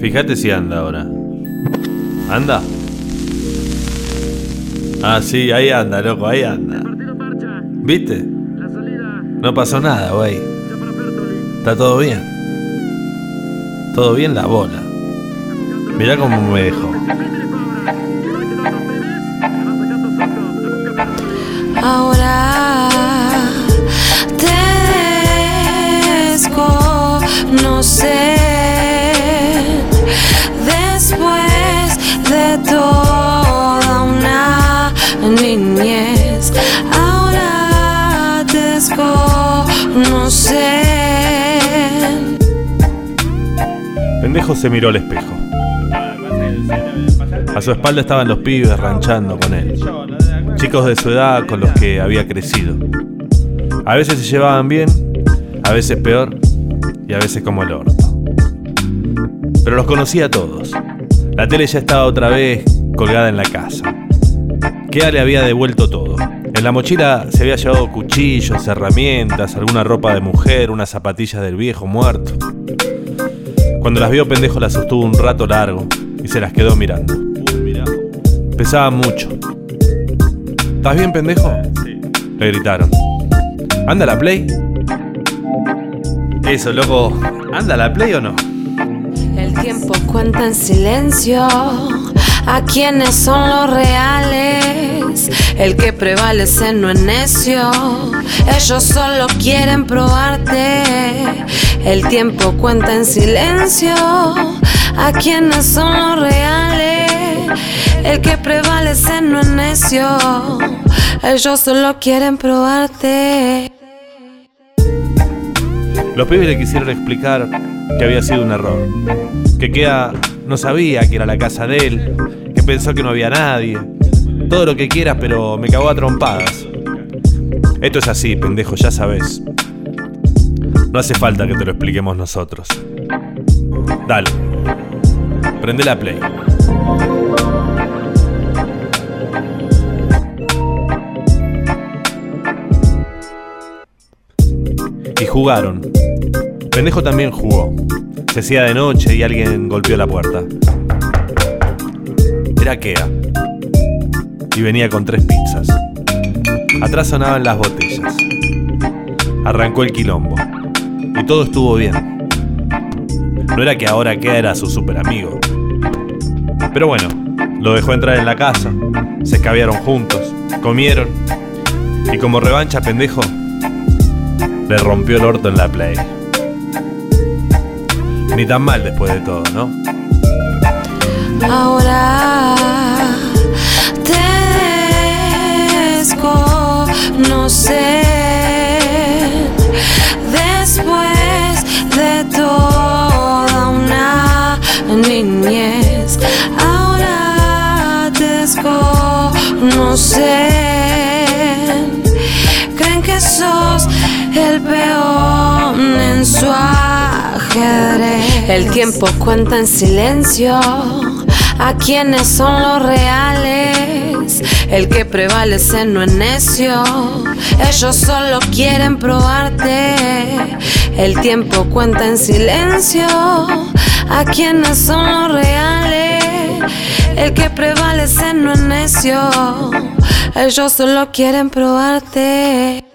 Fíjate si anda ahora. ¿Anda? Ah, sí, ahí anda, loco, ahí anda. ¿Viste? No pasó nada, güey. Está todo bien. Todo bien la bola. Mirá cómo me dejó. Ahora te después Pendejo se miró al espejo. A su espalda estaban los pibes ranchando con él. Chicos de su edad con los que había crecido. A veces se llevaban bien, a veces peor y a veces como el orto. Pero los conocía a todos. La tele ya estaba otra vez colgada en la casa. Kea le había devuelto todo. En la mochila se había llevado cuchillos, herramientas, alguna ropa de mujer, unas zapatillas del viejo muerto. Cuando las vio pendejo las sostuvo un rato largo y se las quedó mirando. Pesaban mucho. ¿Estás bien, pendejo? Le gritaron. ¿Anda la play? Eso, loco. ¿Anda la play o no? El tiempo cuenta en silencio a quienes son los reales. El que prevalece no es necio. Ellos solo quieren probarte. El tiempo cuenta en silencio a quienes son los reales. El que prevalece no es necio. Ellos solo quieren probarte. Los pibes le quisieron explicar que había sido un error. Que Kea no sabía que era la casa de él. Pensó que no había nadie. Todo lo que quieras, pero me cagó a trompadas. Esto es así, pendejo, ya sabes. No hace falta que te lo expliquemos nosotros. Dale. Prende la play. Y jugaron. Pendejo también jugó. Se hacía de noche y alguien golpeó la puerta. Era Kea. Y venía con tres pizzas. Atrás sonaban las botellas. Arrancó el quilombo. Y todo estuvo bien. No era que ahora Kea era su super amigo. Pero bueno, lo dejó entrar en la casa. Se escabearon juntos. Comieron. Y como revancha, pendejo, le rompió el orto en la play. Ni tan mal después de todo, ¿no? Desconocen. Creen que sos el peón en su ajedrez. El tiempo cuenta en silencio a quienes son los reales. El que prevalece no es necio. Ellos solo quieren probarte. El tiempo cuenta en silencio a quienes son los reales. Ellos solo quieren probarte.